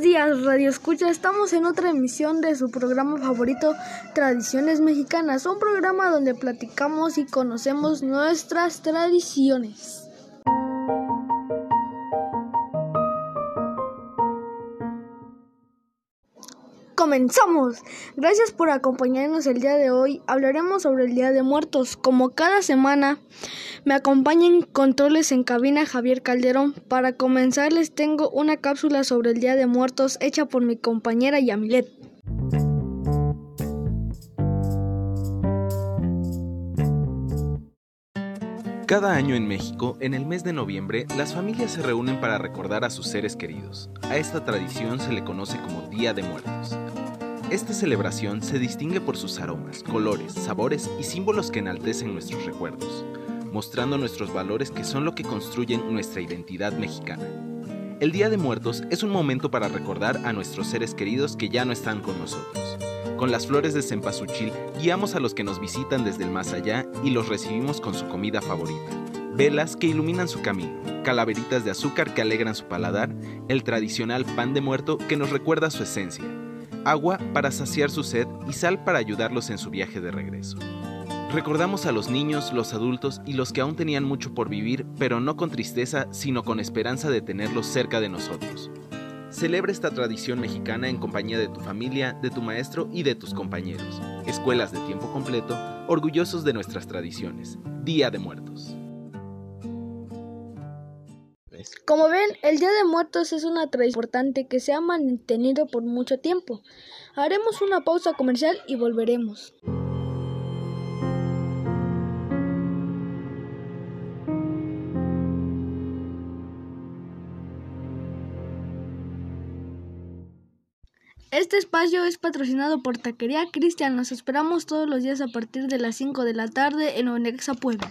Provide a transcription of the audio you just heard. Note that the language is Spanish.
días, Radio Escucha. Estamos en otra emisión de su programa favorito, Tradiciones Mexicanas, un programa donde platicamos y conocemos nuestras tradiciones. Comenzamos. Gracias por acompañarnos el día de hoy. Hablaremos sobre el Día de Muertos. Como cada semana, me acompañan controles en cabina Javier Calderón. Para comenzar les tengo una cápsula sobre el Día de Muertos hecha por mi compañera Yamilet. Cada año en México, en el mes de noviembre, las familias se reúnen para recordar a sus seres queridos. A esta tradición se le conoce como Día de Muertos. Esta celebración se distingue por sus aromas, colores, sabores y símbolos que enaltecen nuestros recuerdos, mostrando nuestros valores que son lo que construyen nuestra identidad mexicana. El Día de Muertos es un momento para recordar a nuestros seres queridos que ya no están con nosotros. Con las flores de cempasúchil guiamos a los que nos visitan desde el más allá y los recibimos con su comida favorita. Velas que iluminan su camino, calaveritas de azúcar que alegran su paladar, el tradicional pan de muerto que nos recuerda su esencia, agua para saciar su sed y sal para ayudarlos en su viaje de regreso. Recordamos a los niños, los adultos y los que aún tenían mucho por vivir, pero no con tristeza, sino con esperanza de tenerlos cerca de nosotros. Celebra esta tradición mexicana en compañía de tu familia, de tu maestro y de tus compañeros. Escuelas de tiempo completo, orgullosos de nuestras tradiciones. Día de Muertos. Como ven, el Día de Muertos es una tradición importante que se ha mantenido por mucho tiempo. Haremos una pausa comercial y volveremos. Este espacio es patrocinado por Taquería Cristian. Nos esperamos todos los días a partir de las 5 de la tarde en Onexa Puebla.